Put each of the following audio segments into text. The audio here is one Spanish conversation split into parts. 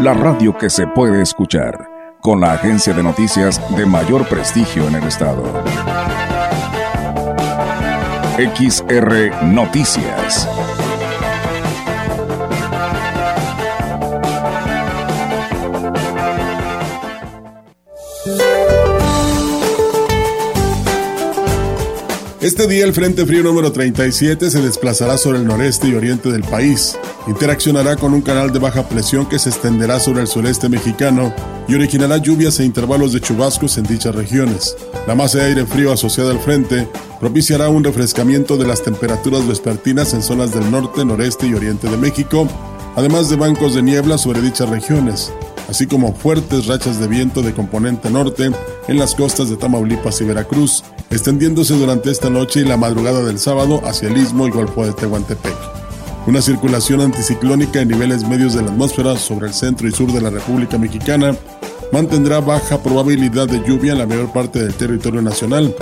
la radio que se puede escuchar, con la agencia de noticias de mayor prestigio en el estado. XR Noticias. Este día el Frente Frío número 37 se desplazará sobre el noreste y oriente del país. Interaccionará con un canal de baja presión que se extenderá sobre el sureste mexicano y originará lluvias e intervalos de chubascos en dichas regiones. La masa de aire frío asociada al frente propiciará un refrescamiento de las temperaturas vespertinas en zonas del norte, noreste y oriente de México, además de bancos de niebla sobre dichas regiones, así como fuertes rachas de viento de componente norte en las costas de Tamaulipas y Veracruz, extendiéndose durante esta noche y la madrugada del sábado hacia el istmo y golfo de Tehuantepec. Una circulación anticiclónica en niveles medios de la atmósfera sobre el centro y sur de la República Mexicana mantendrá baja probabilidad de lluvia en la mayor parte del territorio nacional,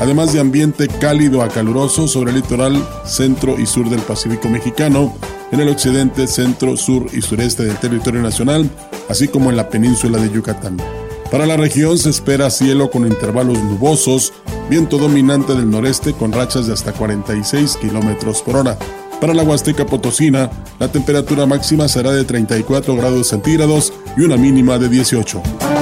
además de ambiente cálido a caluroso sobre el litoral centro y sur del Pacífico mexicano, en el occidente, centro, sur y sureste del territorio nacional, así como en la península de Yucatán. Para la región se espera cielo con intervalos nubosos, viento dominante del noreste con rachas de hasta 46 kilómetros por hora. Para la Huasteca Potosina, la temperatura máxima será de 34 grados centígrados y una mínima de 18.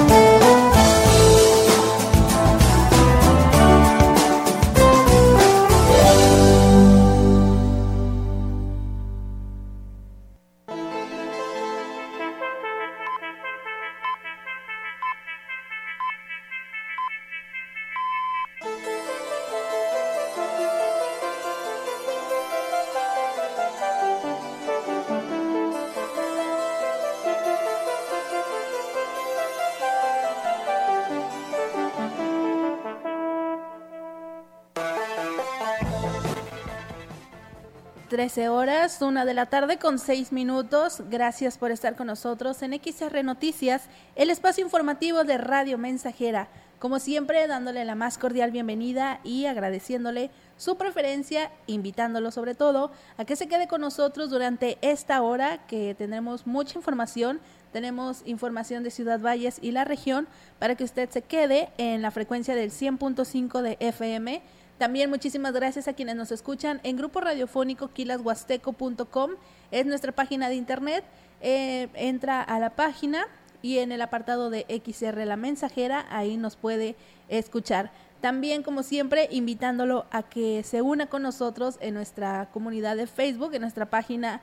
Horas, una de la tarde con seis minutos. Gracias por estar con nosotros en XR Noticias, el espacio informativo de Radio Mensajera. Como siempre, dándole la más cordial bienvenida y agradeciéndole su preferencia, invitándolo sobre todo a que se quede con nosotros durante esta hora que tendremos mucha información. Tenemos información de Ciudad Valles y la región para que usted se quede en la frecuencia del 100.5 de FM también muchísimas gracias a quienes nos escuchan en grupo radiofónico quilashuasteco.com. Es nuestra página de internet. Eh, entra a la página y en el apartado de XR La Mensajera, ahí nos puede escuchar. También, como siempre, invitándolo a que se una con nosotros en nuestra comunidad de Facebook, en nuestra página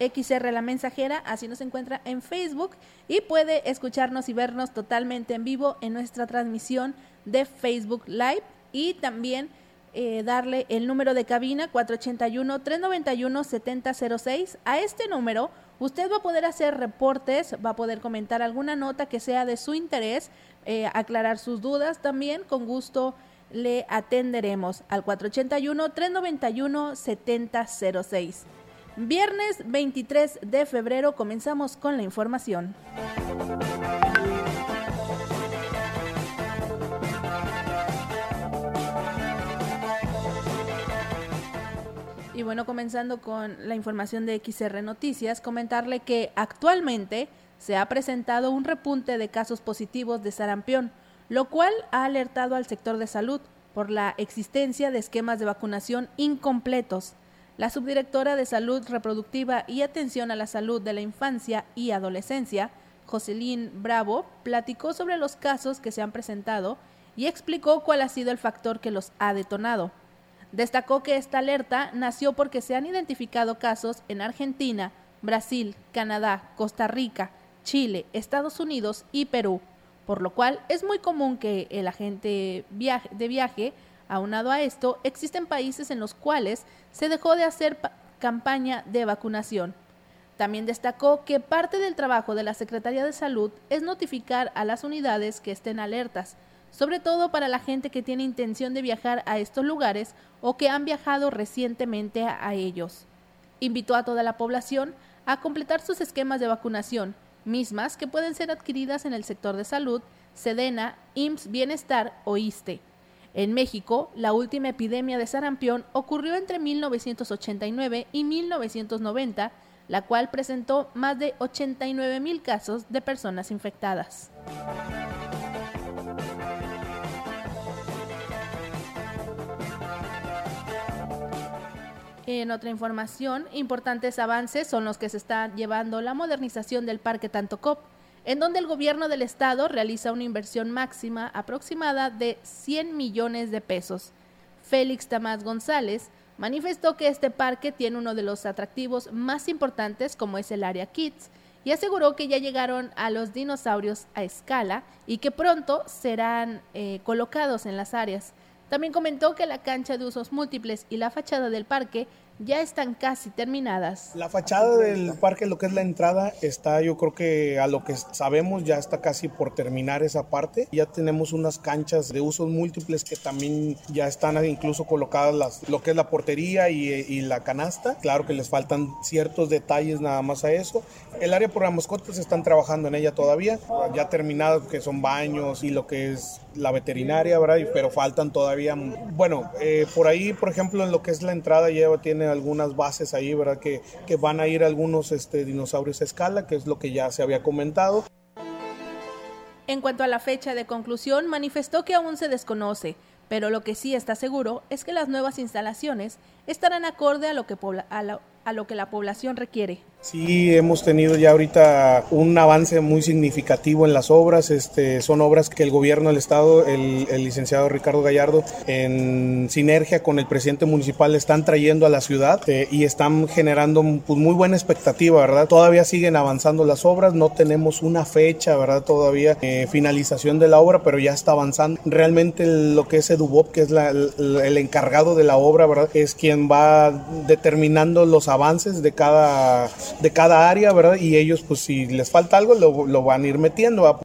XR La Mensajera, así nos encuentra en Facebook y puede escucharnos y vernos totalmente en vivo en nuestra transmisión de Facebook Live y también eh, darle el número de cabina 481-391-7006. A este número usted va a poder hacer reportes, va a poder comentar alguna nota que sea de su interés, eh, aclarar sus dudas también, con gusto le atenderemos al 481-391-7006. Viernes 23 de febrero comenzamos con la información. Y bueno, comenzando con la información de XR Noticias, comentarle que actualmente se ha presentado un repunte de casos positivos de sarampión, lo cual ha alertado al sector de salud por la existencia de esquemas de vacunación incompletos. La subdirectora de Salud Reproductiva y Atención a la Salud de la Infancia y Adolescencia, Jocelyn Bravo, platicó sobre los casos que se han presentado y explicó cuál ha sido el factor que los ha detonado. Destacó que esta alerta nació porque se han identificado casos en Argentina, Brasil, Canadá, Costa Rica, Chile, Estados Unidos y Perú, por lo cual es muy común que el agente de viaje, aunado a esto, existen países en los cuales se dejó de hacer campaña de vacunación. También destacó que parte del trabajo de la Secretaría de Salud es notificar a las unidades que estén alertas, sobre todo para la gente que tiene intención de viajar a estos lugares o que han viajado recientemente a ellos. Invitó a toda la población a completar sus esquemas de vacunación, mismas que pueden ser adquiridas en el sector de salud, Sedena, IMSS Bienestar o ISTE. En México, la última epidemia de sarampión ocurrió entre 1989 y 1990, la cual presentó más de 89 mil casos de personas infectadas. En otra información, importantes avances son los que se está llevando la modernización del Parque Tantocop, en donde el gobierno del estado realiza una inversión máxima aproximada de 100 millones de pesos. Félix Tamás González manifestó que este parque tiene uno de los atractivos más importantes como es el área Kids y aseguró que ya llegaron a los dinosaurios a escala y que pronto serán eh, colocados en las áreas. También comentó que la cancha de usos múltiples y la fachada del parque ya están casi terminadas. La fachada del parque, lo que es la entrada, está yo creo que a lo que sabemos ya está casi por terminar esa parte. Ya tenemos unas canchas de usos múltiples que también ya están incluso colocadas las, lo que es la portería y, y la canasta. Claro que les faltan ciertos detalles nada más a eso. El área por las mascotas están trabajando en ella todavía, ya terminado que son baños y lo que es la veterinaria, ¿verdad? Pero faltan todavía, bueno, eh, por ahí, por ejemplo, en lo que es la entrada lleva, tiene algunas bases ahí, ¿verdad? Que, que van a ir algunos este, dinosaurios a escala, que es lo que ya se había comentado. En cuanto a la fecha de conclusión, manifestó que aún se desconoce, pero lo que sí está seguro es que las nuevas instalaciones estarán acorde a lo que, a lo que la población requiere. Sí, hemos tenido ya ahorita un avance muy significativo en las obras. Este, son obras que el gobierno del estado, el, licenciado Ricardo Gallardo, en sinergia con el presidente municipal, están trayendo a la ciudad eh, y están generando pues, muy buena expectativa, ¿verdad? Todavía siguen avanzando las obras, no tenemos una fecha, ¿verdad? Todavía eh, finalización de la obra, pero ya está avanzando. Realmente lo que es Edubop, que es el, el encargado de la obra, ¿verdad? Es quien va determinando los avances de cada de cada área, ¿verdad? Y ellos, pues si les falta algo, lo, van a ir metiendo.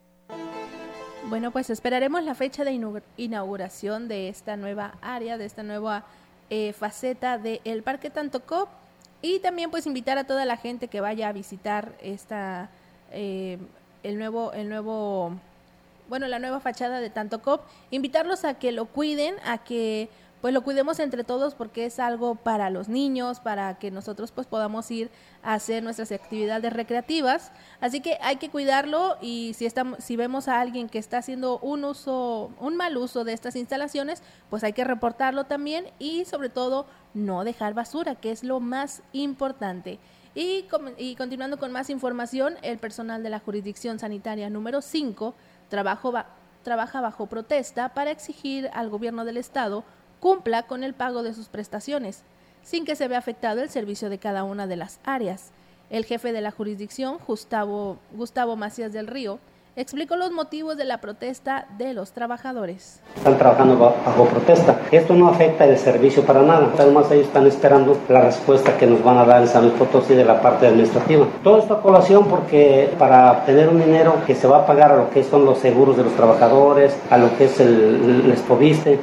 Bueno, pues esperaremos la fecha de inauguración de esta nueva área, de esta nueva eh, faceta del Parque Tantocop y también pues invitar a toda la gente que vaya a visitar esta eh, el nuevo el nuevo bueno la nueva fachada de Tantocop invitarlos a que lo cuiden a que pues lo cuidemos entre todos porque es algo para los niños, para que nosotros pues podamos ir a hacer nuestras actividades recreativas. Así que hay que cuidarlo y si estamos si vemos a alguien que está haciendo un uso un mal uso de estas instalaciones, pues hay que reportarlo también y sobre todo no dejar basura, que es lo más importante. Y, y continuando con más información, el personal de la jurisdicción sanitaria número 5 trabaja bajo protesta para exigir al gobierno del estado cumpla con el pago de sus prestaciones, sin que se vea afectado el servicio de cada una de las áreas. El jefe de la jurisdicción, Gustavo, Gustavo Macías del Río, explicó los motivos de la protesta de los trabajadores. Están trabajando bajo protesta. Esto no afecta el servicio para nada. Además, ellos están esperando la respuesta que nos van a dar en San Luis Potosí de la parte administrativa. Todo esto a colación porque para obtener un dinero que se va a pagar a lo que son los seguros de los trabajadores, a lo que es el, el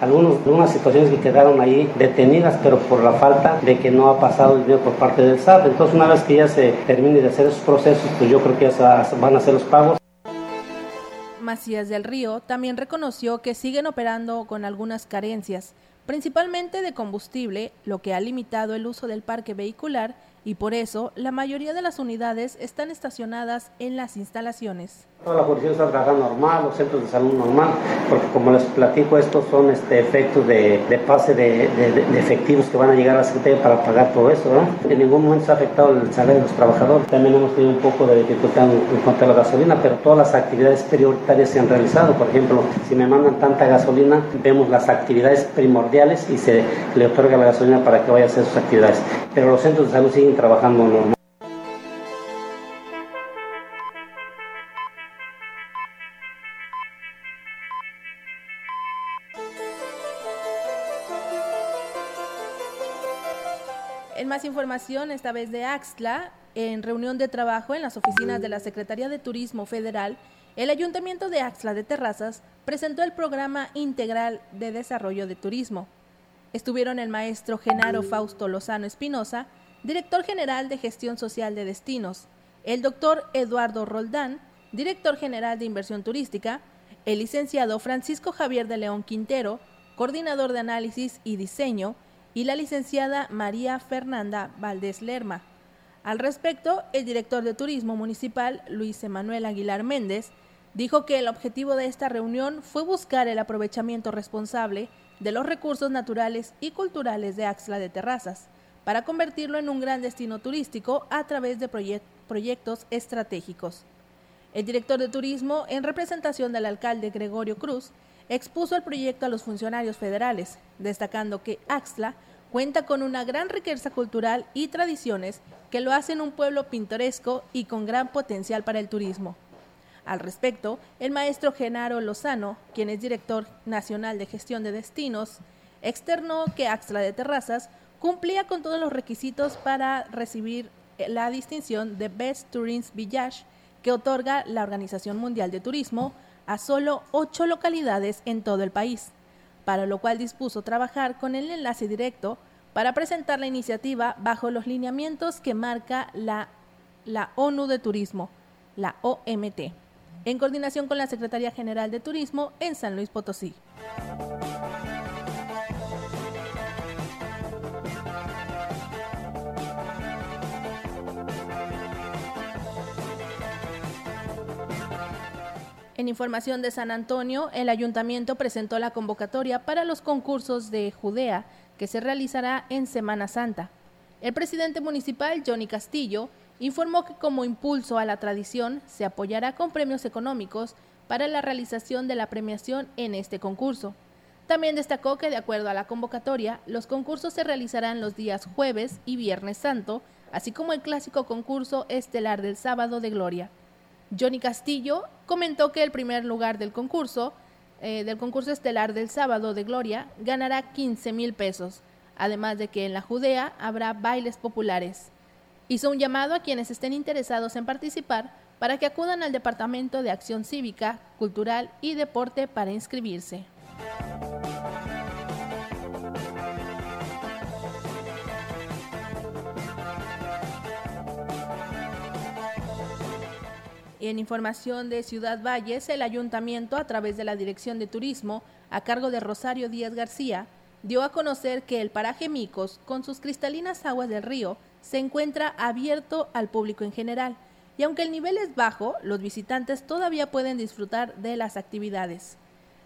algunos, algunas situaciones que quedaron ahí detenidas, pero por la falta de que no ha pasado el dinero por parte del SAT. Entonces, una vez que ya se termine de hacer esos procesos, pues yo creo que ya van a hacer los pagos. Macías del Río también reconoció que siguen operando con algunas carencias, principalmente de combustible, lo que ha limitado el uso del parque vehicular y por eso la mayoría de las unidades están estacionadas en las instalaciones. Toda la jurisdicción está trabajando normal, los centros de salud normal, porque como les platico, estos son este, efectos de, pase de, efectivos que van a llegar a la Secretaría para pagar todo eso. ¿no? En ningún momento se ha afectado el salario de los trabajadores. También hemos tenido un poco de dificultad en, cuanto a la gasolina, pero todas las actividades prioritarias se han realizado. Por ejemplo, si me mandan tanta gasolina, vemos las actividades primordiales y se le otorga la gasolina para que vaya a hacer sus actividades. Pero los centros de salud siguen trabajando normal. En más información, esta vez de Axtla, en reunión de trabajo en las oficinas de la Secretaría de Turismo Federal, el Ayuntamiento de Axla de Terrazas presentó el Programa Integral de Desarrollo de Turismo. Estuvieron el maestro Genaro Fausto Lozano Espinosa, director general de Gestión Social de Destinos, el doctor Eduardo Roldán, director general de Inversión Turística, el licenciado Francisco Javier de León Quintero, coordinador de análisis y diseño, y la licenciada María Fernanda Valdés Lerma. Al respecto, el director de Turismo Municipal, Luis Emanuel Aguilar Méndez, dijo que el objetivo de esta reunión fue buscar el aprovechamiento responsable de los recursos naturales y culturales de Axla de Terrazas, para convertirlo en un gran destino turístico a través de proyectos estratégicos. El director de turismo, en representación del alcalde Gregorio Cruz, expuso el proyecto a los funcionarios federales, destacando que Axla cuenta con una gran riqueza cultural y tradiciones que lo hacen un pueblo pintoresco y con gran potencial para el turismo. Al respecto, el maestro Genaro Lozano, quien es director nacional de gestión de destinos, externó que Axla de Terrazas cumplía con todos los requisitos para recibir la distinción de Best Tourism Village que otorga la Organización Mundial de Turismo a solo ocho localidades en todo el país, para lo cual dispuso trabajar con el enlace directo para presentar la iniciativa bajo los lineamientos que marca la, la ONU de Turismo, la OMT, en coordinación con la Secretaría General de Turismo en San Luis Potosí. Información de San Antonio, el ayuntamiento presentó la convocatoria para los concursos de Judea que se realizará en Semana Santa. El presidente municipal, Johnny Castillo, informó que como impulso a la tradición se apoyará con premios económicos para la realización de la premiación en este concurso. También destacó que de acuerdo a la convocatoria, los concursos se realizarán los días jueves y viernes santo, así como el clásico concurso estelar del sábado de gloria. Johnny Castillo comentó que el primer lugar del concurso, eh, del concurso estelar del sábado de Gloria, ganará 15 mil pesos, además de que en la Judea habrá bailes populares. Hizo un llamado a quienes estén interesados en participar para que acudan al Departamento de Acción Cívica, Cultural y Deporte para inscribirse. En información de Ciudad Valles, el ayuntamiento, a través de la Dirección de Turismo, a cargo de Rosario Díaz García, dio a conocer que el paraje Micos, con sus cristalinas aguas del río, se encuentra abierto al público en general, y aunque el nivel es bajo, los visitantes todavía pueden disfrutar de las actividades.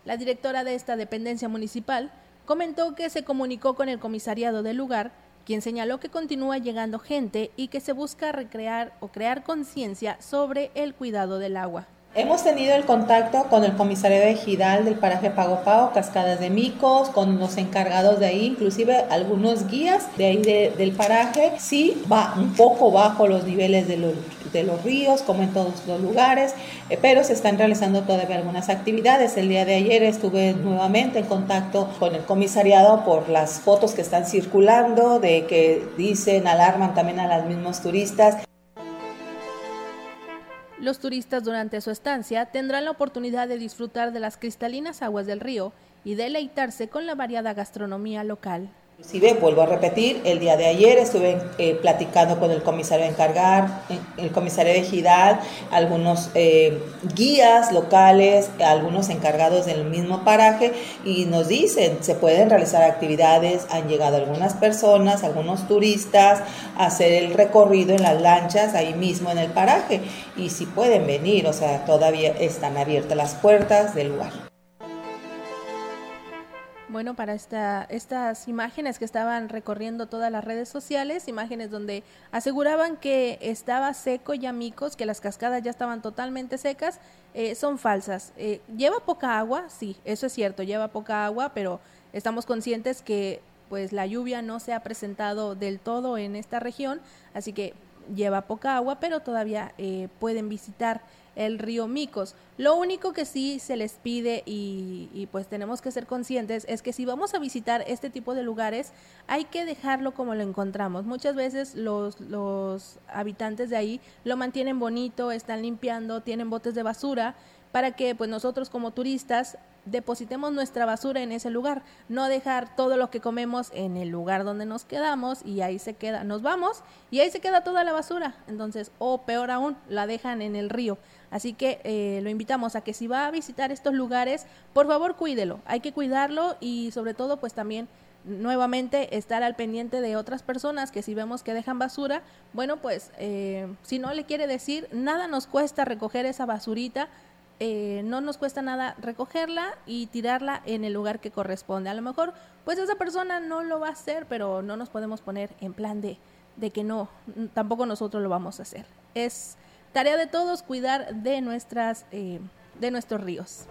La directora de esta dependencia municipal comentó que se comunicó con el comisariado del lugar quien señaló que continúa llegando gente y que se busca recrear o crear conciencia sobre el cuidado del agua. Hemos tenido el contacto con el comisario de Gidal del paraje Pago Pago, Cascadas de Micos, con los encargados de ahí, inclusive algunos guías de ahí del paraje. Sí, va un poco bajo los niveles de los, de los ríos, como en todos los lugares, eh, pero se están realizando todavía algunas actividades. El día de ayer estuve nuevamente en contacto con el comisariado por las fotos que están circulando, de que dicen, alarman también a los mismos turistas. Los turistas durante su estancia tendrán la oportunidad de disfrutar de las cristalinas aguas del río y deleitarse con la variada gastronomía local. Inclusive, vuelvo a repetir, el día de ayer estuve eh, platicando con el comisario de encargar, el comisario de Gidal, algunos eh, guías locales, algunos encargados del mismo paraje y nos dicen, se pueden realizar actividades, han llegado algunas personas, algunos turistas a hacer el recorrido en las lanchas ahí mismo en el paraje y si pueden venir, o sea, todavía están abiertas las puertas del lugar. Bueno, para esta, estas imágenes que estaban recorriendo todas las redes sociales, imágenes donde aseguraban que estaba seco ya Micos, que las cascadas ya estaban totalmente secas, eh, son falsas. Eh, ¿Lleva poca agua? Sí, eso es cierto, lleva poca agua, pero estamos conscientes que pues la lluvia no se ha presentado del todo en esta región, así que lleva poca agua, pero todavía eh, pueden visitar el río Micos. Lo único que sí se les pide y, pues tenemos que ser conscientes es que si vamos a visitar este tipo de lugares hay que dejarlo como lo encontramos. Muchas veces los, los habitantes de ahí lo mantienen bonito, están limpiando, tienen botes de basura para que pues nosotros como turistas depositemos nuestra basura en ese lugar, no dejar todo lo que comemos en el lugar donde nos quedamos y ahí se queda, nos vamos y ahí se queda toda la basura, entonces, o peor aún, la dejan en el río. Así que eh, lo invitamos a que si va a visitar estos lugares, por favor cuídelo, hay que cuidarlo y sobre todo pues también nuevamente estar al pendiente de otras personas que si vemos que dejan basura, bueno pues eh, si no le quiere decir, nada nos cuesta recoger esa basurita, eh, no nos cuesta nada recogerla y tirarla en el lugar que corresponde. A lo mejor, pues esa persona no lo va a hacer, pero no nos podemos poner en plan de, de que no, tampoco nosotros lo vamos a hacer. Es tarea de todos cuidar de, nuestras, eh, de nuestros ríos.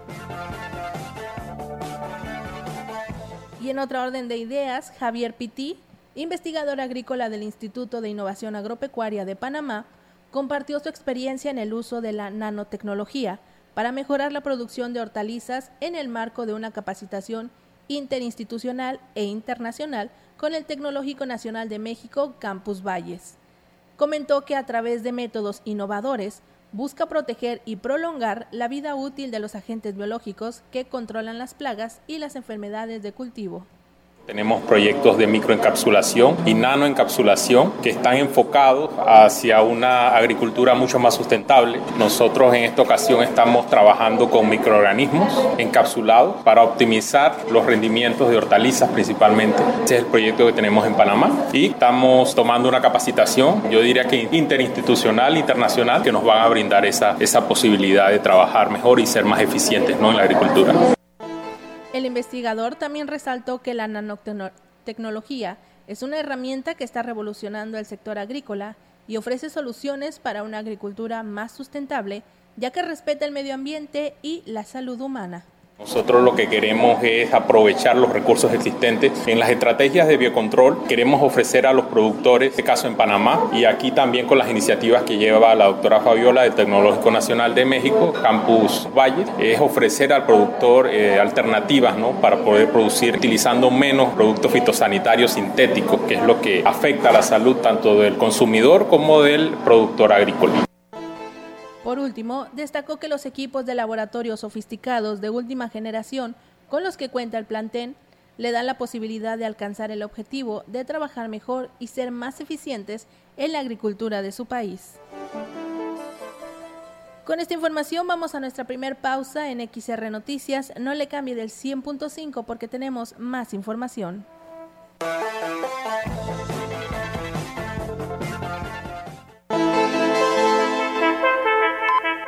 Y en otra orden de ideas, Javier Pití, investigador agrícola del Instituto de Innovación Agropecuaria de Panamá, compartió su experiencia en el uso de la nanotecnología para mejorar la producción de hortalizas en el marco de una capacitación interinstitucional e internacional con el Tecnológico Nacional de México Campus Valles. Comentó que a través de métodos innovadores busca proteger y prolongar la vida útil de los agentes biológicos que controlan las plagas y las enfermedades de cultivo. Tenemos proyectos de microencapsulación y nanoencapsulación que están enfocados hacia una agricultura mucho más sustentable. Nosotros en esta ocasión estamos trabajando con microorganismos encapsulados para optimizar los rendimientos de hortalizas principalmente. Ese es el proyecto que tenemos en Panamá y estamos tomando una capacitación, yo diría que interinstitucional, internacional, que nos va a brindar esa, esa posibilidad de trabajar mejor y ser más eficientes ¿no? en la agricultura. El investigador también resaltó que la nanotecnología es una herramienta que está revolucionando el sector agrícola y ofrece soluciones para una agricultura más sustentable, ya que respeta el medio ambiente y la salud humana. Nosotros lo que queremos es aprovechar los recursos existentes. En las estrategias de biocontrol queremos ofrecer a los productores, en este caso en Panamá, y aquí también con las iniciativas que lleva la doctora Fabiola del Tecnológico Nacional de México, Campus Valle, es ofrecer al productor eh, alternativas ¿no? para poder producir utilizando menos productos fitosanitarios sintéticos, que es lo que afecta a la salud tanto del consumidor como del productor agrícola. Por último, destacó que los equipos de laboratorio sofisticados de última generación con los que cuenta el plantel le dan la posibilidad de alcanzar el objetivo de trabajar mejor y ser más eficientes en la agricultura de su país. Con esta información vamos a nuestra primer pausa en XR Noticias. No le cambie del 100.5 porque tenemos más información.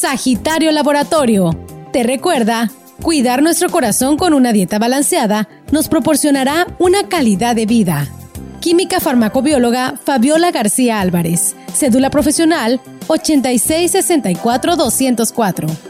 Sagitario Laboratorio. Te recuerda, cuidar nuestro corazón con una dieta balanceada nos proporcionará una calidad de vida. Química farmacobióloga Fabiola García Álvarez. Cédula profesional 8664 204.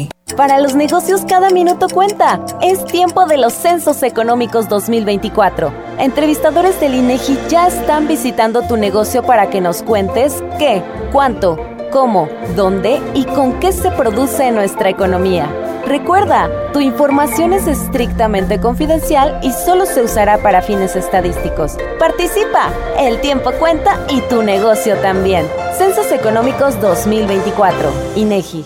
Para los negocios cada minuto cuenta. Es tiempo de los Censos Económicos 2024. Entrevistadores del INEGI ya están visitando tu negocio para que nos cuentes qué, cuánto, cómo, dónde y con qué se produce nuestra economía. Recuerda, tu información es estrictamente confidencial y solo se usará para fines estadísticos. Participa, el tiempo cuenta y tu negocio también. Censos Económicos 2024, INEGI.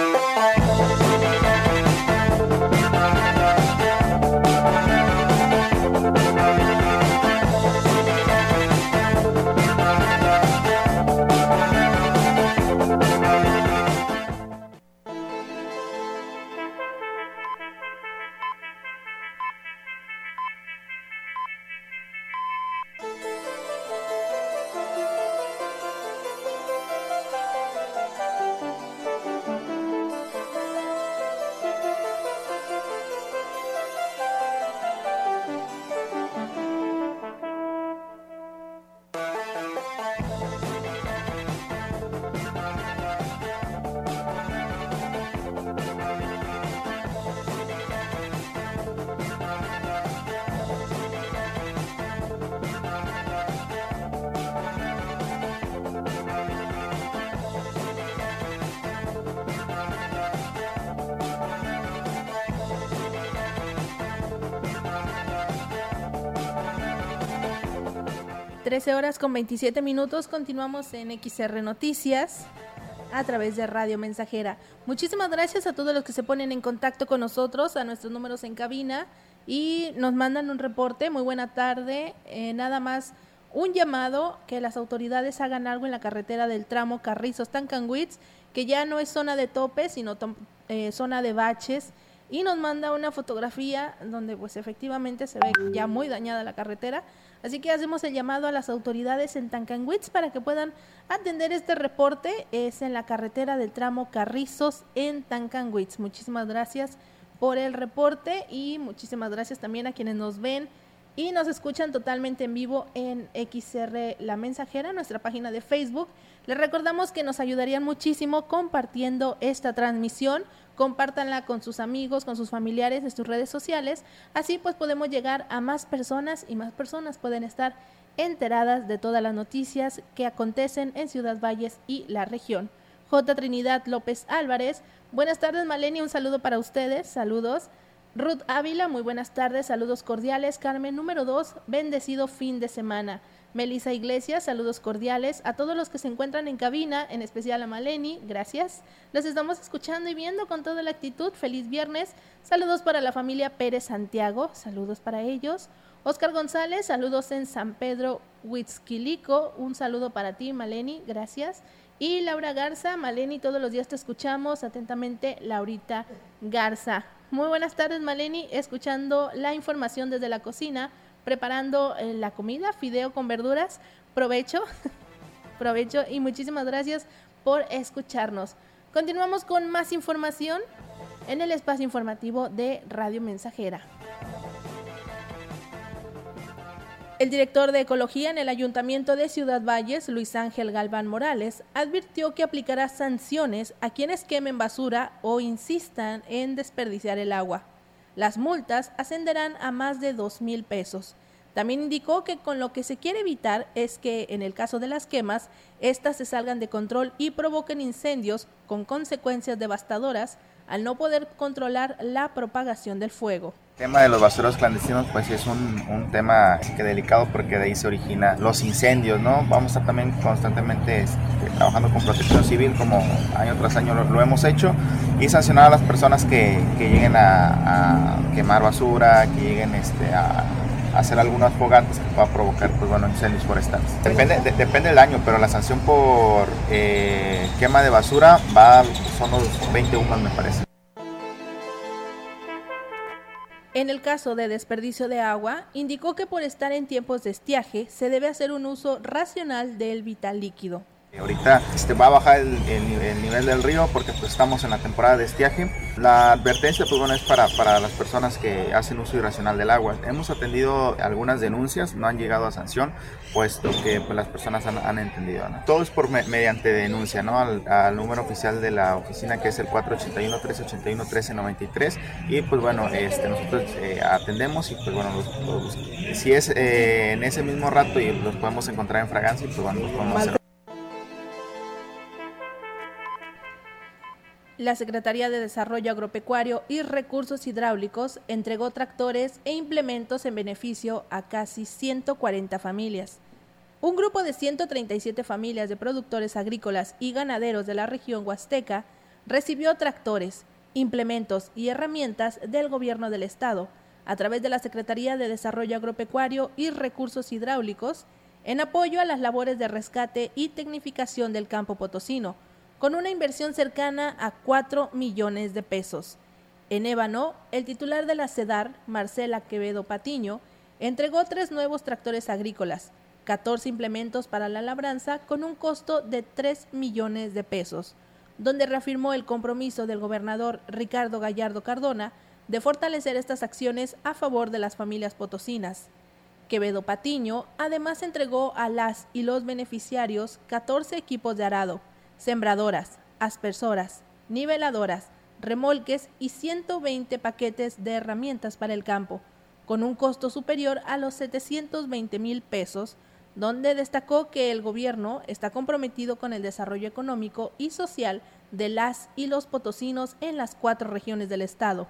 Horas con 27 minutos. Continuamos en XR Noticias a través de Radio Mensajera. Muchísimas gracias a todos los que se ponen en contacto con nosotros, a nuestros números en cabina y nos mandan un reporte. Muy buena tarde. Eh, nada más un llamado que las autoridades hagan algo en la carretera del tramo Carrizos Tancanwitz, que ya no es zona de tope, sino eh, zona de baches. Y nos manda una fotografía donde pues efectivamente se ve ya muy dañada la carretera. Así que hacemos el llamado a las autoridades en Tancanwitz para que puedan atender este reporte. Es en la carretera del tramo Carrizos en Tancanwitz. Muchísimas gracias por el reporte y muchísimas gracias también a quienes nos ven y nos escuchan totalmente en vivo en XR La Mensajera, nuestra página de Facebook. Les recordamos que nos ayudarían muchísimo compartiendo esta transmisión compártanla con sus amigos, con sus familiares en sus redes sociales. Así pues podemos llegar a más personas y más personas pueden estar enteradas de todas las noticias que acontecen en Ciudad Valles y la región. J. Trinidad López Álvarez, buenas tardes Maleni, un saludo para ustedes, saludos. Ruth Ávila, muy buenas tardes, saludos cordiales. Carmen, número 2, bendecido fin de semana. Melisa Iglesias, saludos cordiales a todos los que se encuentran en cabina, en especial a Maleni, gracias. Los estamos escuchando y viendo con toda la actitud. Feliz viernes. Saludos para la familia Pérez Santiago, saludos para ellos. Oscar González, saludos en San Pedro Huitzquilico, un saludo para ti, Maleni, gracias. Y Laura Garza, Maleni, todos los días te escuchamos atentamente, Laurita Garza. Muy buenas tardes, Maleni, escuchando la información desde la cocina, preparando eh, la comida, fideo con verduras. Provecho, provecho y muchísimas gracias por escucharnos. Continuamos con más información en el espacio informativo de Radio Mensajera. El director de Ecología en el Ayuntamiento de Ciudad Valles, Luis Ángel Galván Morales, advirtió que aplicará sanciones a quienes quemen basura o insistan en desperdiciar el agua. Las multas ascenderán a más de dos mil pesos. También indicó que con lo que se quiere evitar es que, en el caso de las quemas, éstas se salgan de control y provoquen incendios con consecuencias devastadoras al no poder controlar la propagación del fuego. Tema de los basureros clandestinos pues es un, un tema que delicado porque de ahí se origina los incendios, ¿no? Vamos a estar también constantemente este, trabajando con protección civil como año tras año lo, hemos hecho y sancionar a las personas que, que lleguen a, quemar basura, que lleguen este, a, hacer algunas fogatas que puedan provocar pues, bueno, incendios forestales. Depende, de, depende del año, pero la sanción por eh, quema de basura va, son los 20 humos me parece. En el caso de desperdicio de agua, indicó que por estar en tiempos de estiaje se debe hacer un uso racional del vital líquido. Ahorita este, va a bajar el, el, el, nivel del río porque pues, estamos en la temporada de estiaje. La advertencia pues, bueno, es para, para las personas que hacen uso irracional del agua. Hemos atendido algunas denuncias, no han llegado a sanción, puesto que pues, las personas han, han entendido. ¿no? Todo es por me, mediante denuncia ¿no? Al, al, número oficial de la oficina que es el 481-381-1393 y pues bueno, este, nosotros eh, atendemos y pues bueno, los, los, si es eh, en ese mismo rato y los podemos encontrar en fragancia, pues bueno, los podemos hacer. La Secretaría de Desarrollo Agropecuario y Recursos Hidráulicos entregó tractores e implementos en beneficio a casi 140 familias. Un grupo de 137 familias de productores agrícolas y ganaderos de la región huasteca recibió tractores, implementos y herramientas del gobierno del estado a través de la Secretaría de Desarrollo Agropecuario y Recursos Hidráulicos en apoyo a las labores de rescate y tecnificación del campo potosino, con una inversión cercana a 4 millones de pesos. En Ébano, el titular de la CEDAR, Marcela Quevedo Patiño, entregó tres nuevos tractores agrícolas, 14 implementos para la labranza con un costo de 3 millones de pesos, donde reafirmó el compromiso del gobernador Ricardo Gallardo Cardona de fortalecer estas acciones a favor de las familias potosinas. Quevedo Patiño además entregó a las y los beneficiarios 14 equipos de arado, sembradoras, aspersoras, niveladoras, remolques y 120 paquetes de herramientas para el campo, con un costo superior a los 720 mil pesos, donde destacó que el gobierno está comprometido con el desarrollo económico y social de las y los potosinos en las cuatro regiones del estado,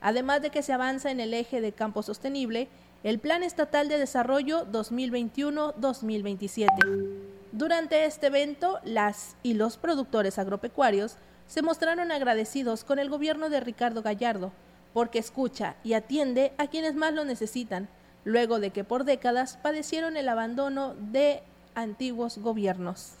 además de que se avanza en el eje de campo sostenible, el Plan Estatal de Desarrollo 2021-2027. Durante este evento, las y los productores agropecuarios se mostraron agradecidos con el gobierno de Ricardo Gallardo, porque escucha y atiende a quienes más lo necesitan, luego de que por décadas padecieron el abandono de antiguos gobiernos.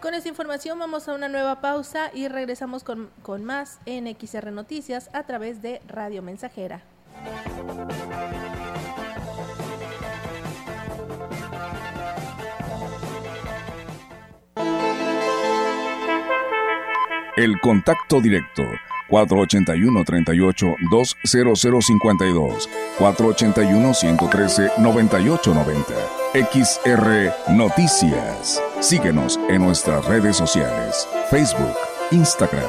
Con esta información vamos a una nueva pausa y regresamos con, con más en XR Noticias a través de Radio Mensajera. El contacto directo 481-38-20052 481-113-9890 XR Noticias. Síguenos en nuestras redes sociales. Facebook, Instagram,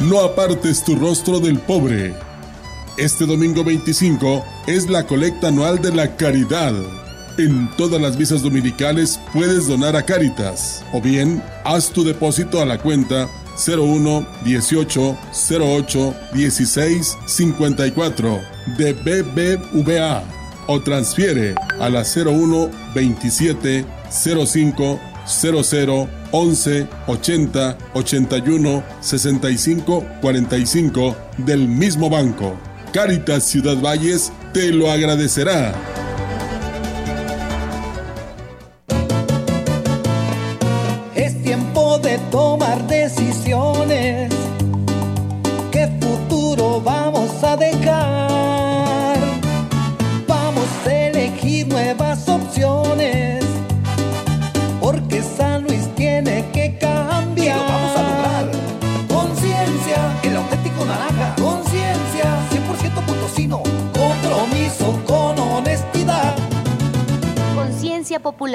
No apartes tu rostro del pobre. Este domingo 25 es la colecta anual de la caridad. En todas las visas dominicales puedes donar a Caritas o bien haz tu depósito a la cuenta 01 18 08 16 54 de BBVA o transfiere a la 01 27 05 00 11 80 81 65 45 del mismo banco. Caritas Ciudad Valles te lo agradecerá.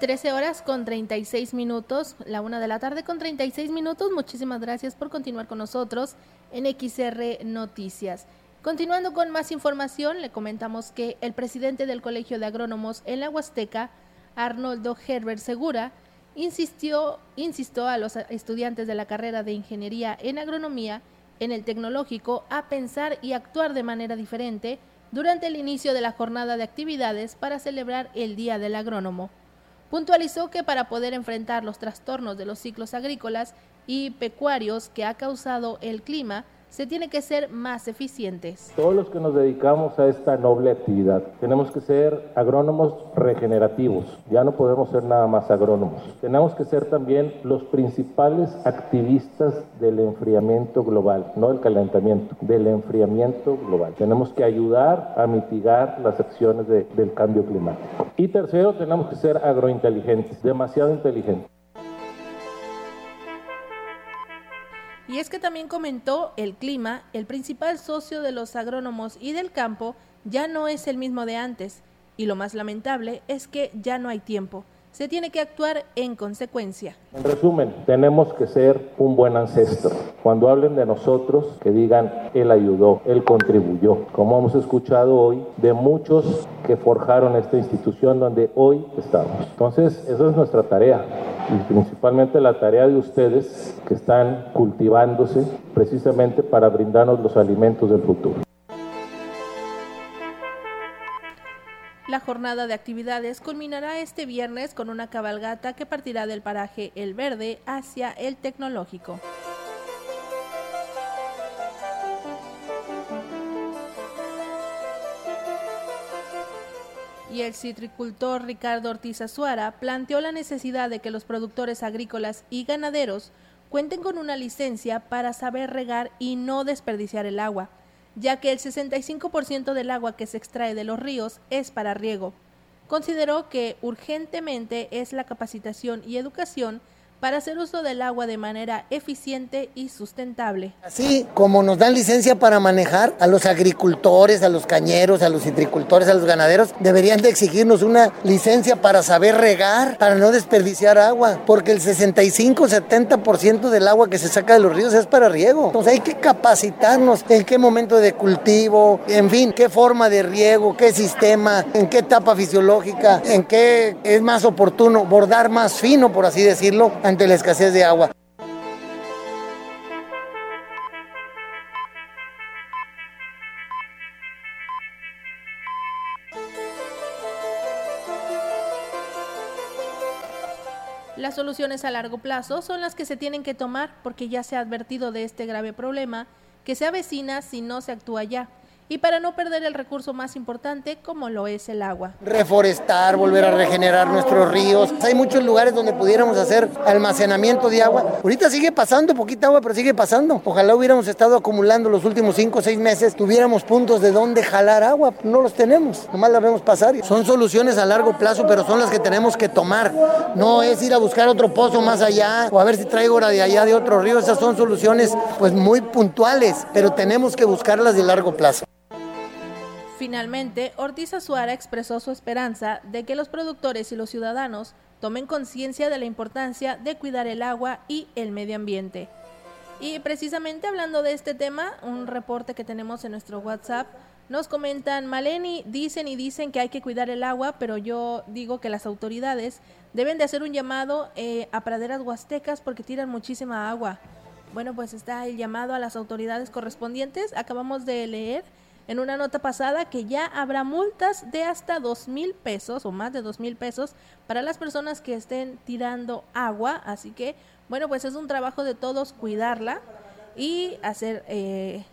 Trece horas con 36 minutos, la una de la tarde con 36 minutos. Muchísimas gracias por continuar con nosotros en XR Noticias. Continuando con más información, le comentamos que el presidente del Colegio de Agrónomos en la Huasteca, Arnoldo Herbert Segura, insistió, insistió a los estudiantes de la carrera de Ingeniería en Agronomía en el tecnológico a pensar y actuar de manera diferente durante el inicio de la jornada de actividades para celebrar el Día del Agrónomo. Puntualizó que para poder enfrentar los trastornos de los ciclos agrícolas y pecuarios que ha causado el clima, se tiene que ser más eficientes. Todos los que nos dedicamos a esta noble actividad tenemos que ser agrónomos regenerativos, ya no podemos ser nada más agrónomos. Tenemos que ser también los principales activistas del enfriamiento global, no del calentamiento, del enfriamiento global. Tenemos que ayudar a mitigar las acciones de, del cambio climático. Y tercero, tenemos que ser agrointeligentes, demasiado inteligentes. Y es que también comentó el clima, el principal socio de los agrónomos y del campo, ya no es el mismo de antes. Y lo más lamentable es que ya no hay tiempo. Se tiene que actuar en consecuencia. En resumen, tenemos que ser un buen ancestro. Cuando hablen de nosotros, que digan, él ayudó, él contribuyó. Como hemos escuchado hoy, de muchos que forjaron esta institución donde hoy estamos. Entonces, esa es nuestra tarea y principalmente la tarea de ustedes que están cultivándose precisamente para brindarnos los alimentos del futuro. La jornada de actividades culminará este viernes con una cabalgata que partirá del paraje El Verde hacia el Tecnológico. y el citricultor Ricardo Ortiz Azuara planteó la necesidad de que los productores agrícolas y ganaderos cuenten con una licencia para saber regar y no desperdiciar el agua, ya que el 65% del agua que se extrae de los ríos es para riego. Consideró que urgentemente es la capacitación y educación para hacer uso del agua de manera eficiente y sustentable. Así como nos dan licencia para manejar a los agricultores, a los cañeros, a los citricultores, a los ganaderos, deberían de exigirnos una licencia para saber regar, para no desperdiciar agua, porque el 65-70% del agua que se saca de los ríos es para riego. Entonces hay que capacitarnos en qué momento de cultivo, en fin, qué forma de riego, qué sistema, en qué etapa fisiológica, en qué es más oportuno bordar más fino, por así decirlo, ante la escasez de agua. Las soluciones a largo plazo son las que se tienen que tomar porque ya se ha advertido de este grave problema que se avecina si no se actúa ya y para no perder el recurso más importante como lo es el agua. Reforestar, volver a regenerar nuestros ríos. Hay muchos lugares donde pudiéramos hacer almacenamiento de agua. Ahorita sigue pasando poquita agua, pero sigue pasando. Ojalá hubiéramos estado acumulando los últimos cinco o seis meses, tuviéramos puntos de donde jalar agua. No los tenemos, nomás la vemos pasar. Son soluciones a largo plazo, pero son las que tenemos que tomar. No es ir a buscar otro pozo más allá o a ver si traigo de allá de otro río. Esas son soluciones pues muy puntuales, pero tenemos que buscarlas de largo plazo. Finalmente, Ortiz Azuara expresó su esperanza de que los productores y los ciudadanos tomen conciencia de la importancia de cuidar el agua y el medio ambiente. Y precisamente hablando de este tema, un reporte que tenemos en nuestro WhatsApp, nos comentan, Maleni, dicen y dicen que hay que cuidar el agua, pero yo digo que las autoridades deben de hacer un llamado eh, a praderas huastecas porque tiran muchísima agua. Bueno, pues está el llamado a las autoridades correspondientes. Acabamos de leer en una nota pasada que ya habrá multas de hasta dos mil pesos o más de dos mil pesos para las personas que estén tirando agua. Así que, bueno, pues es un trabajo de todos cuidarla y hacer eh,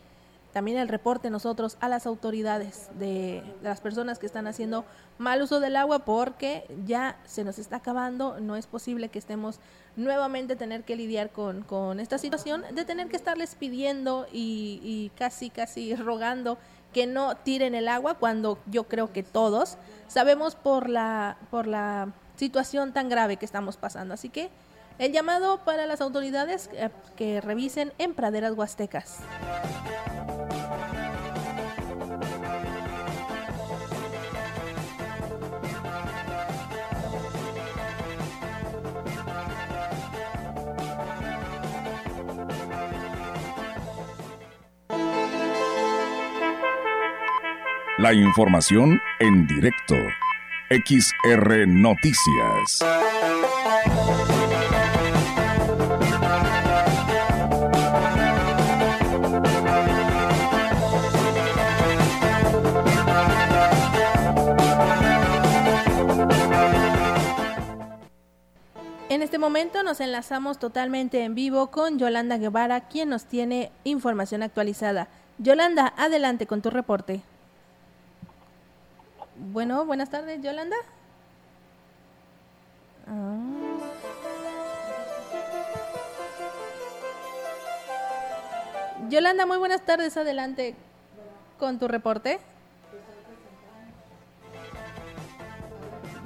también el reporte nosotros a las autoridades de, las personas que están haciendo mal uso del agua porque ya se nos está acabando, no es posible que estemos nuevamente tener que lidiar con, con esta situación de tener que estarles pidiendo y, y casi, casi rogando que no tiren el agua cuando yo creo que todos sabemos por la, por la situación tan grave que estamos pasando. Así que el llamado para las autoridades eh, que revisen en praderas huastecas. La información en directo. XR Noticias. En este momento nos enlazamos totalmente en vivo con Yolanda Guevara, quien nos tiene información actualizada. Yolanda, adelante con tu reporte. Bueno, buenas tardes, Yolanda. Ah. Yolanda, muy buenas tardes, adelante con tu reporte.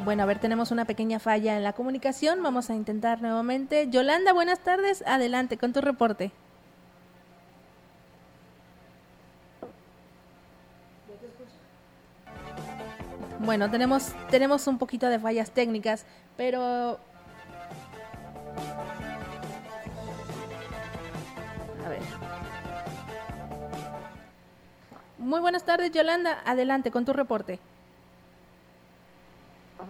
Bueno, a ver, tenemos una pequeña falla en la comunicación, vamos a intentar nuevamente. Yolanda, buenas tardes, adelante con tu reporte. Bueno, tenemos, tenemos un poquito de fallas técnicas, pero... A ver. Muy buenas tardes, Yolanda. Adelante con tu reporte.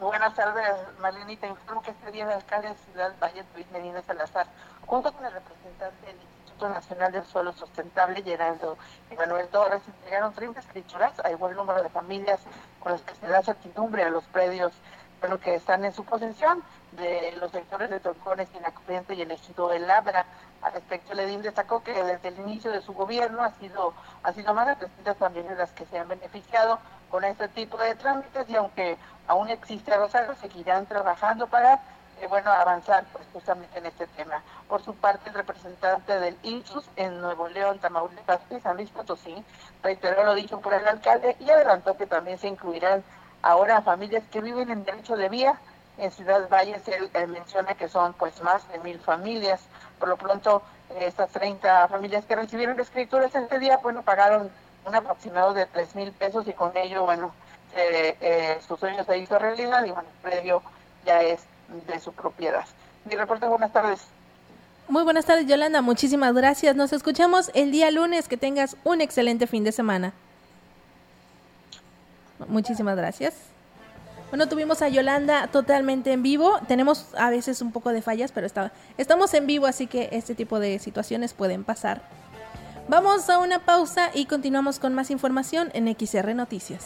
Buenas tardes, Marlenita. Informo que este día el alcalde de Ciudad Valle Luis Medina Salazar, junto con el representante del Instituto Instituto Nacional del Suelo Sustentable, Gerardo Manuel Torres, entregaron 30 escrituras a igual número de familias con las que se da certidumbre a los predios bueno, que están en su posesión de los sectores de Torcones, Corriente y el ejido de Labra. Al respecto, Ledín destacó que desde el inicio de su gobierno ha sido, ha sido más de 300 familias las que se han beneficiado con este tipo de trámites y aunque aún existe Rosario, seguirán trabajando para eh, bueno, avanzar pues, justamente en este tema. Por su parte, el representante del INSUS en Nuevo León, Tamaulipas y San Luis Potosí reiteró lo dicho por el alcalde y adelantó que también se incluirán ahora familias que viven en derecho de vía. En Ciudad Valles él, menciona que son pues más de mil familias. Por lo pronto, estas 30 familias que recibieron escrituras este día, bueno, pagaron un aproximado de tres mil pesos y con ello, bueno, eh, su sueño se hizo realidad y bueno, el predio ya es de su propiedad. Mi reporte, buenas tardes. Muy buenas tardes, Yolanda. Muchísimas gracias. Nos escuchamos el día lunes. Que tengas un excelente fin de semana. Muchísimas gracias. Bueno, tuvimos a Yolanda totalmente en vivo. Tenemos a veces un poco de fallas, pero está, estamos en vivo, así que este tipo de situaciones pueden pasar. Vamos a una pausa y continuamos con más información en XR Noticias.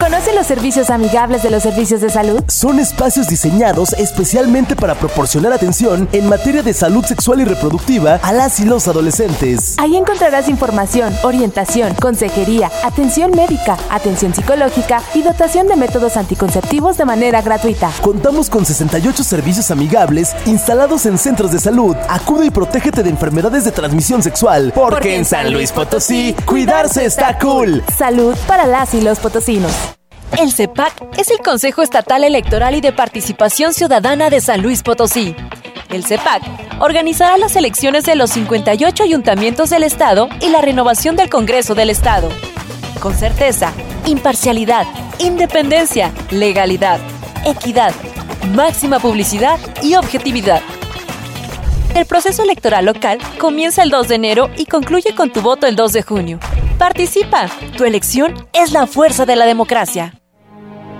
¿Conoce los servicios amigables de los servicios de salud? Son espacios diseñados especialmente para proporcionar atención en materia de salud sexual y reproductiva a las y los adolescentes. Ahí encontrarás información, orientación, consejería, atención médica, atención psicológica y dotación de métodos anticonceptivos de manera gratuita. Contamos con 68 servicios amigables instalados en centros de salud. Acude y protégete de enfermedades de transmisión sexual. Porque, en San Luis Potosí, cuidarse está cool. Salud para las y los potosinos. El CEPAC es el Consejo Estatal Electoral y de Participación Ciudadana de San Luis Potosí. El CEPAC organizará las elecciones de los 58 ayuntamientos del Estado y la renovación del Congreso del Estado. Con certeza, imparcialidad, independencia, legalidad, equidad, máxima publicidad y objetividad. El proceso electoral local comienza el 2 de enero y concluye con tu voto el 2 de junio. Participa. Tu elección es la fuerza de la democracia.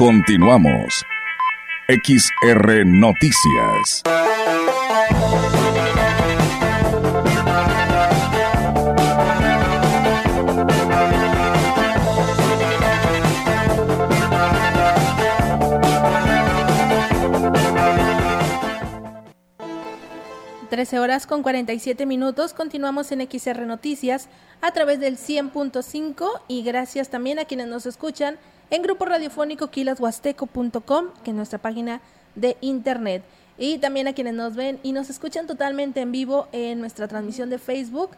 Continuamos. XR Noticias. Trece horas con 47 minutos. Continuamos en XR Noticias a través del 100.5 y gracias también a quienes nos escuchan en grupo radiofónico quilashuasteco.com, que es nuestra página de internet. Y también a quienes nos ven y nos escuchan totalmente en vivo en nuestra transmisión de Facebook,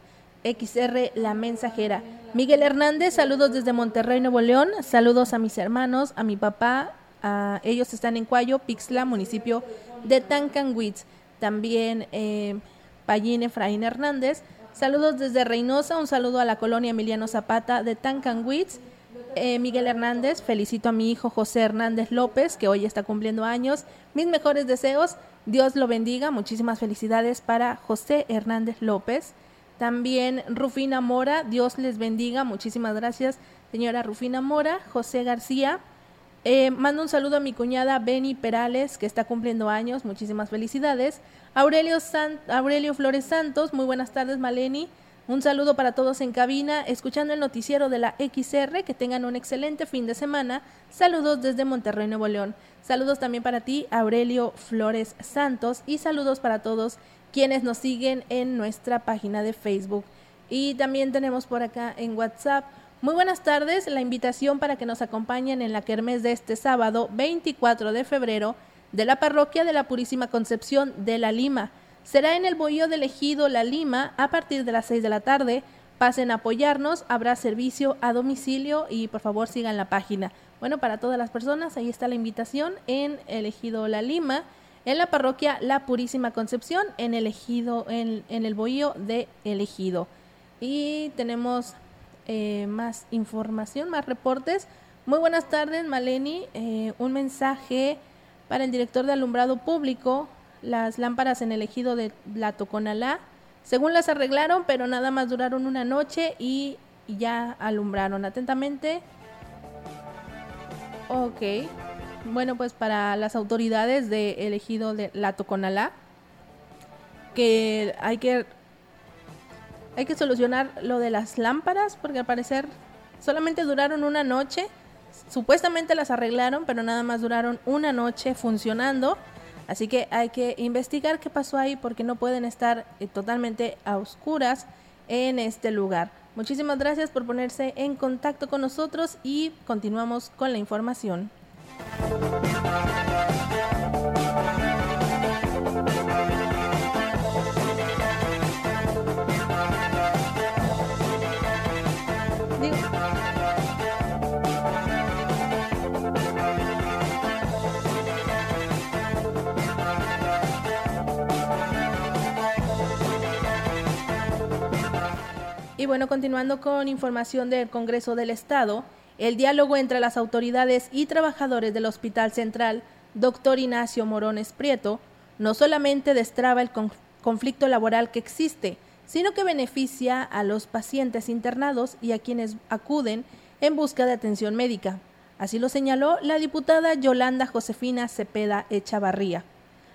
XR La Mensajera. Miguel Hernández, saludos desde Monterrey, Nuevo León. Saludos a mis hermanos, a mi papá. A, ellos están en Cuayo, Pixla, municipio de Tancanwitz. también eh, Payín Efraín Hernández. Saludos desde Reynosa, un saludo a la colonia Emiliano Zapata de Tancanwitz. Eh, Miguel Hernández, felicito a mi hijo José Hernández López, que hoy está cumpliendo años. Mis mejores deseos, Dios lo bendiga, muchísimas felicidades para José Hernández López. También Rufina Mora, Dios les bendiga, muchísimas gracias, señora Rufina Mora. José García, eh, mando un saludo a mi cuñada Beni Perales, que está cumpliendo años, muchísimas felicidades. Aurelio, Aurelio Flores Santos, muy buenas tardes, Maleni. Un saludo para todos en cabina, escuchando el noticiero de la XR, que tengan un excelente fin de semana. Saludos desde Monterrey, Nuevo León. Saludos también para ti, Aurelio Flores Santos, y saludos para todos quienes nos siguen en nuestra página de Facebook. Y también tenemos por acá en WhatsApp. Muy buenas tardes, la invitación para que nos acompañen en la kermés de este sábado 24 de febrero de la parroquia de la Purísima Concepción de La Lima. Será en el bohío del ejido La Lima a partir de las 6 de la tarde. Pasen a apoyarnos, habrá servicio a domicilio y por favor sigan la página. Bueno, para todas las personas, ahí está la invitación en el ejido La Lima, en la parroquia La Purísima Concepción, en el ejido, en, el bohío de El Ejido. Y tenemos eh, más información, más reportes. Muy buenas tardes, Maleni. Eh, un mensaje para el director de alumbrado público, las lámparas en el ejido de la Toconalá. Según las arreglaron, pero nada más duraron una noche y, ya alumbraron. Atentamente. Ok. Bueno, pues para las autoridades del de ejido de la Toconalá, que hay que hay que solucionar lo de las lámparas porque al parecer solamente duraron una noche. Supuestamente las arreglaron, pero nada más duraron una noche funcionando. Así que hay que investigar qué pasó ahí porque no pueden estar eh, totalmente a oscuras en este lugar. Muchísimas gracias por ponerse en contacto con nosotros y continuamos con la información. Y bueno, continuando con información del Congreso del Estado, el diálogo entre las autoridades y trabajadores del Hospital Central, doctor Ignacio Morones Prieto, no solamente destraba el conflicto laboral que existe, sino que beneficia a los pacientes internados y a quienes acuden en busca de atención médica. Así lo señaló la diputada Yolanda Josefina Cepeda Echavarría.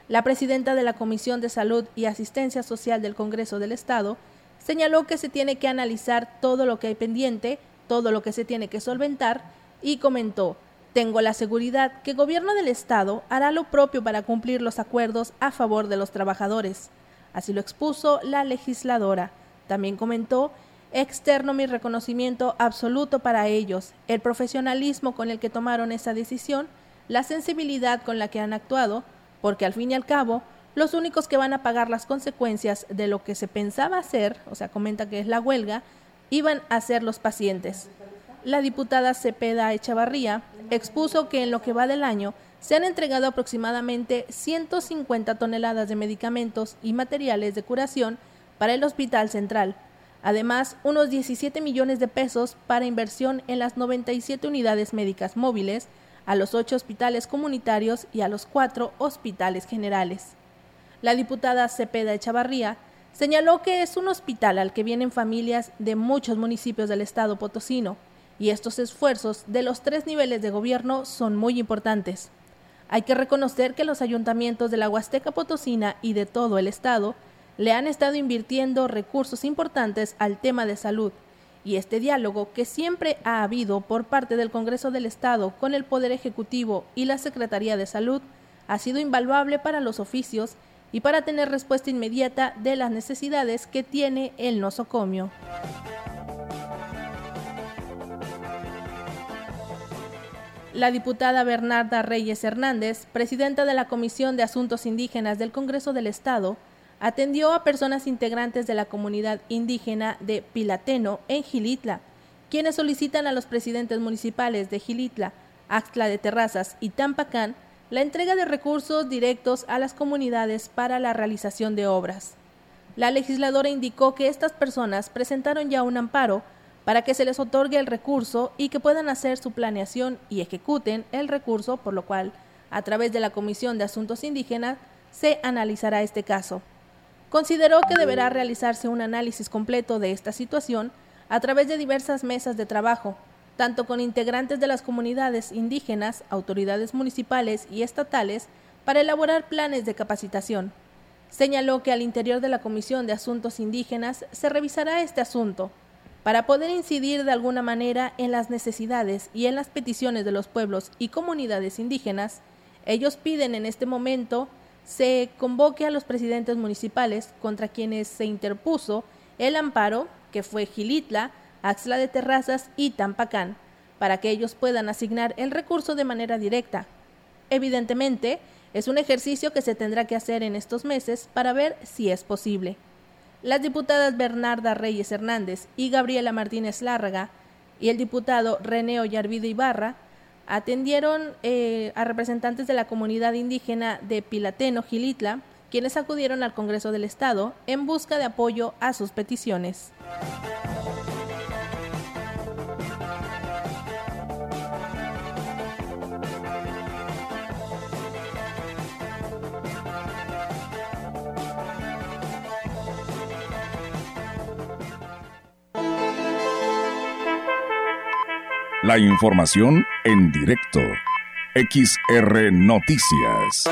La presidenta de la Comisión de Salud y Asistencia Social del Congreso del Estado señaló que se tiene que analizar todo lo que hay pendiente, todo lo que se tiene que solventar y comentó, tengo la seguridad que el gobierno del Estado hará lo propio para cumplir los acuerdos a favor de los trabajadores. Así lo expuso la legisladora. También comentó, externo mi reconocimiento absoluto para ellos, el profesionalismo con el que tomaron esa decisión, la sensibilidad con la que han actuado, porque al fin y al cabo, los únicos que van a pagar las consecuencias de lo que se pensaba hacer, o sea, comenta que es la huelga, iban a ser los pacientes. La diputada Cepeda Echavarría expuso que en lo que va del año se han entregado aproximadamente 150 toneladas de medicamentos y materiales de curación para el Hospital Central. Además, unos 17 millones de pesos para inversión en las 97 unidades médicas móviles, a los ocho hospitales comunitarios y a los cuatro hospitales generales. La diputada Cepeda Echavarría señaló que es un hospital al que vienen familias de muchos municipios del estado potosino y estos esfuerzos de los tres niveles de gobierno son muy importantes. Hay que reconocer que los ayuntamientos de la Huasteca Potosina y de todo el estado le han estado invirtiendo recursos importantes al tema de salud y este diálogo que siempre ha habido por parte del Congreso del Estado con el Poder Ejecutivo y la Secretaría de Salud ha sido invaluable para los oficios y para tener respuesta inmediata de las necesidades que tiene el nosocomio. La diputada Bernarda Reyes Hernández, presidenta de la Comisión de Asuntos Indígenas del Congreso del Estado, atendió a personas integrantes de la comunidad indígena de Pilateno en Gilitla, quienes solicitan a los presidentes municipales de Gilitla, Axtla de Terrazas y Tampacán la entrega de recursos directos a las comunidades para la realización de obras. La legisladora indicó que estas personas presentaron ya un amparo para que se les otorgue el recurso y que puedan hacer su planeación y ejecuten el recurso, por lo cual, a través de la Comisión de Asuntos Indígenas, se analizará este caso. Consideró que deberá realizarse un análisis completo de esta situación a través de diversas mesas de trabajo, tanto con integrantes de las comunidades indígenas, autoridades municipales y estatales, para elaborar planes de capacitación. Señaló que al interior de la Comisión de Asuntos Indígenas se revisará este asunto para poder incidir de alguna manera en las necesidades y en las peticiones de los pueblos y comunidades indígenas. Ellos piden en este momento se convoque a los presidentes municipales contra quienes se interpuso el amparo, que fue Gilitla, Axla de Terrazas y Tampacán, para que ellos puedan asignar el recurso de manera directa. Evidentemente, es un ejercicio que se tendrá que hacer en estos meses para ver si es posible. Las diputadas Bernarda Reyes Hernández y Gabriela Martínez Lárraga y el diputado René Ollarvide Ibarra atendieron eh, a representantes de la comunidad indígena de Pilateno, Gilitla, quienes acudieron al Congreso del Estado en busca de apoyo a sus peticiones. La información en directo. XR Noticias.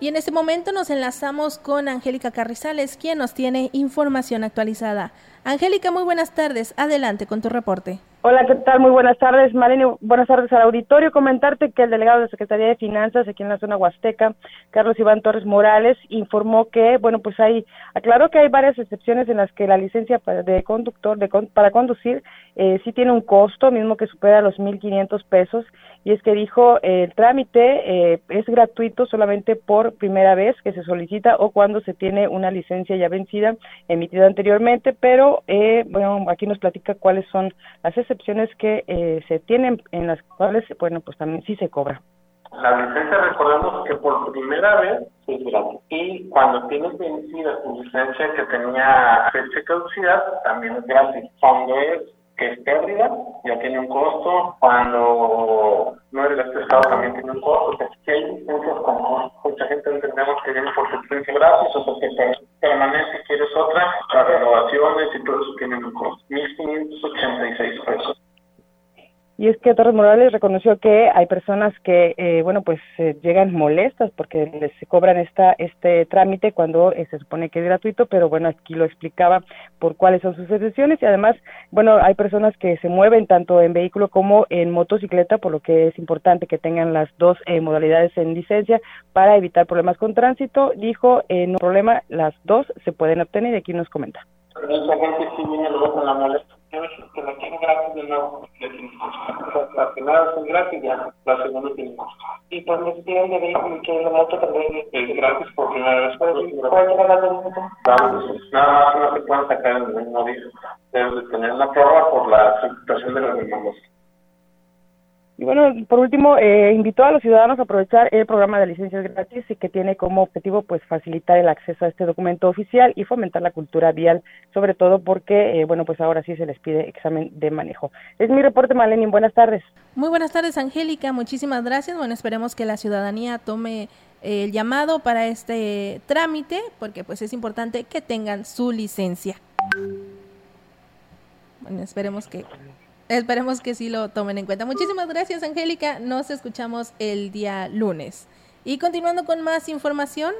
Y en este momento nos enlazamos con Angélica Carrizales, quien nos tiene información actualizada. Angélica, muy buenas tardes. Adelante con tu reporte. Hola, ¿qué tal? Muy buenas tardes, Marlene. Buenas tardes al auditorio. Comentarte que el delegado de Secretaría de Finanzas aquí en la zona Huasteca, Carlos Iván Torres Morales, informó que, bueno, pues hay, aclaró que hay varias excepciones en las que la licencia de conductor de, para conducir eh, sí tiene un costo, mismo que supera los 1.500 pesos, y es que dijo eh, el trámite eh, es gratuito solamente por primera vez que se solicita o cuando se tiene una licencia ya vencida, emitida anteriormente, pero, eh, bueno, aquí nos platica cuáles son las excepciones que eh, se tienen en las cuales, bueno, pues también sí se cobra. La licencia, recordemos que por primera vez es gratis. Y cuando tienes vencida tu licencia que tenía fecha de caducidad, también es gratis. Cuando es que es pérdida, ya tiene un costo. Cuando no eres de estado, también tiene un costo. O sea, si hay licencias con mucha gente entendemos que viene por licencia gratis, o sea, que permanece, quieres otra, las renovaciones y todo eso tienen un costo. 1.586 pesos. Y es que Torres Morales reconoció que hay personas que, eh, bueno, pues eh, llegan molestas porque les cobran esta este trámite cuando eh, se supone que es gratuito, pero bueno, aquí lo explicaba por cuáles son sus excepciones y además, bueno, hay personas que se mueven tanto en vehículo como en motocicleta, por lo que es importante que tengan las dos modalidades en licencia para evitar problemas con tránsito. Dijo, no problema, las dos se pueden obtener y aquí nos comenta. Mucha gente sí viene luego con la molestia que la quieren gratis de nuevo, la primera son gratis, ya la segunda tiene costo. Y pues me piden de vehículo que la moto también es gratis por primera vez. ¿Cuál es la moto? Nada más no se pueden sacar en el mismo día. Deben de tener una prueba por la situación de los demás. Y bueno, por último, eh, invitó a los ciudadanos a aprovechar el programa de licencias gratis y que tiene como objetivo pues facilitar el acceso a este documento oficial y fomentar la cultura vial, sobre todo porque, eh, bueno, pues ahora sí se les pide examen de manejo. Es mi reporte, Maleni. Buenas tardes. Muy buenas tardes, Angélica. Muchísimas gracias. Bueno, esperemos que la ciudadanía tome eh, el llamado para este trámite, porque pues es importante que tengan su licencia. Bueno, esperemos que Esperemos que sí lo tomen en cuenta. Muchísimas gracias, Angélica. Nos escuchamos el día lunes. Y continuando con más información.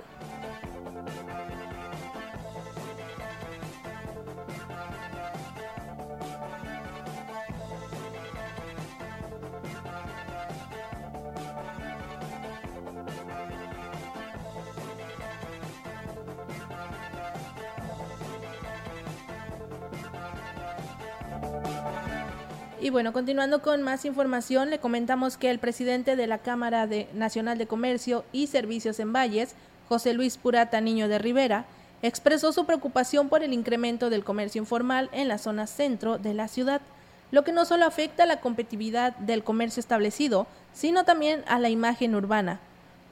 Y bueno, continuando con más información, le comentamos que el presidente de la Cámara Nacional de Comercio y Servicios en Valles, José Luis Purata Niño de Rivera, expresó su preocupación por el incremento del comercio informal en la zona centro de la ciudad, lo que no solo afecta a la competitividad del comercio establecido, sino también a la imagen urbana.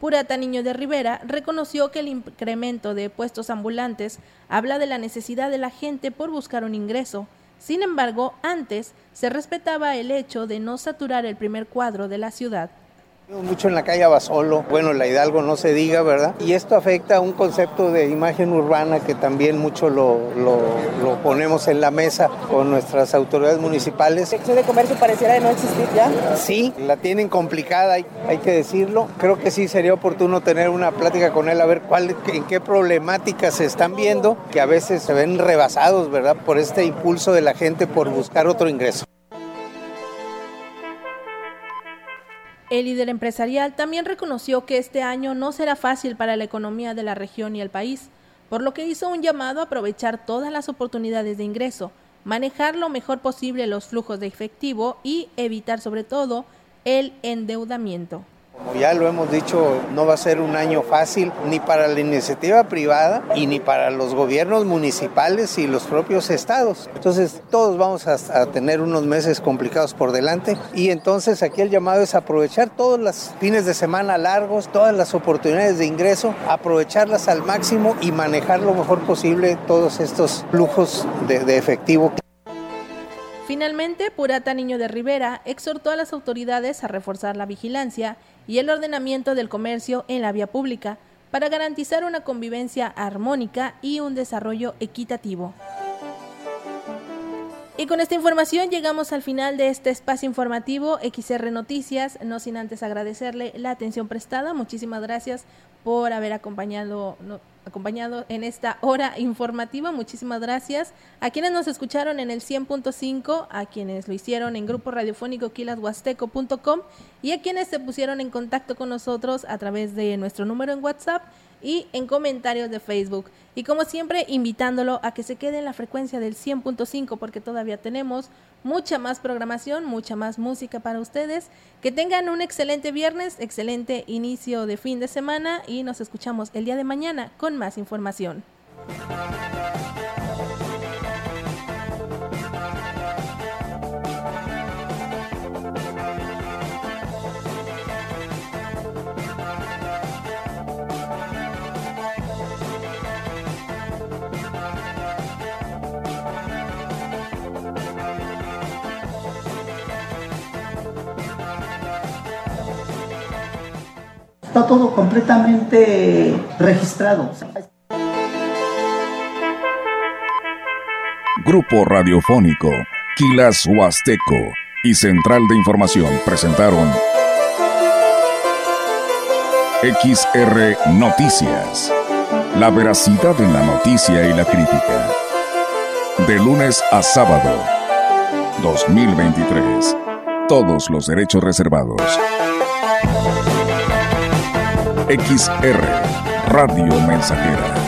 Purata Niño de Rivera reconoció que el incremento de puestos ambulantes habla de la necesidad de la gente por buscar un ingreso, sin embargo, antes se respetaba el hecho de no saturar el primer cuadro de la ciudad. Mucho en la calle Abasolo, bueno, la Hidalgo no se diga, ¿verdad? Y esto afecta a un concepto de imagen urbana que también mucho lo, lo, ponemos en la mesa con nuestras autoridades municipales. ¿La sección de comercio pareciera de no existir ya? Sí, la tienen complicada, hay, hay, que decirlo. Creo que sí sería oportuno tener una plática con él a ver cuál, en qué problemáticas se están viendo, que a veces se ven rebasados, ¿verdad? Por este impulso de la gente por buscar otro ingreso. El líder empresarial también reconoció que este año no será fácil para la economía de la región y el país, por lo que hizo un llamado a aprovechar todas las oportunidades de ingreso, manejar lo mejor posible los flujos de efectivo y evitar sobre todo el endeudamiento. Como ya lo hemos dicho, no va a ser un año fácil ni para la iniciativa privada y ni para los gobiernos municipales y los propios estados. Entonces todos vamos a, tener unos meses complicados por delante y entonces aquí el llamado es aprovechar todos los fines de semana largos, todas las oportunidades de ingreso, aprovecharlas al máximo y manejar lo mejor posible todos estos flujos de, de efectivo. Finalmente, Purata Niño de Rivera exhortó a las autoridades a reforzar la vigilancia y el ordenamiento del comercio en la vía pública para garantizar una convivencia armónica y un desarrollo equitativo. Y con esta información llegamos al final de este espacio informativo XR Noticias, no sin antes agradecerle la atención prestada. Muchísimas gracias por haber acompañado acompañado en esta hora informativa. Muchísimas gracias a quienes nos escucharon en el 100.5, a quienes lo hicieron en grupo radiofónico quilashuasteco.com y a quienes se pusieron en contacto con nosotros a través de nuestro número en WhatsApp y en comentarios de Facebook. Y como siempre, invitándolo a que se quede en la frecuencia del 100.5 porque todavía tenemos mucha más programación, mucha más música para ustedes. Que tengan un excelente viernes, excelente inicio de fin de semana y nos escuchamos el día de mañana con más información. Está todo completamente registrado. Grupo Radiofónico, Quilas Huasteco y Central de Información presentaron XR Noticias. La veracidad en la noticia y la crítica. De lunes a sábado, 2023. Todos los derechos reservados. XR Radio Mensajera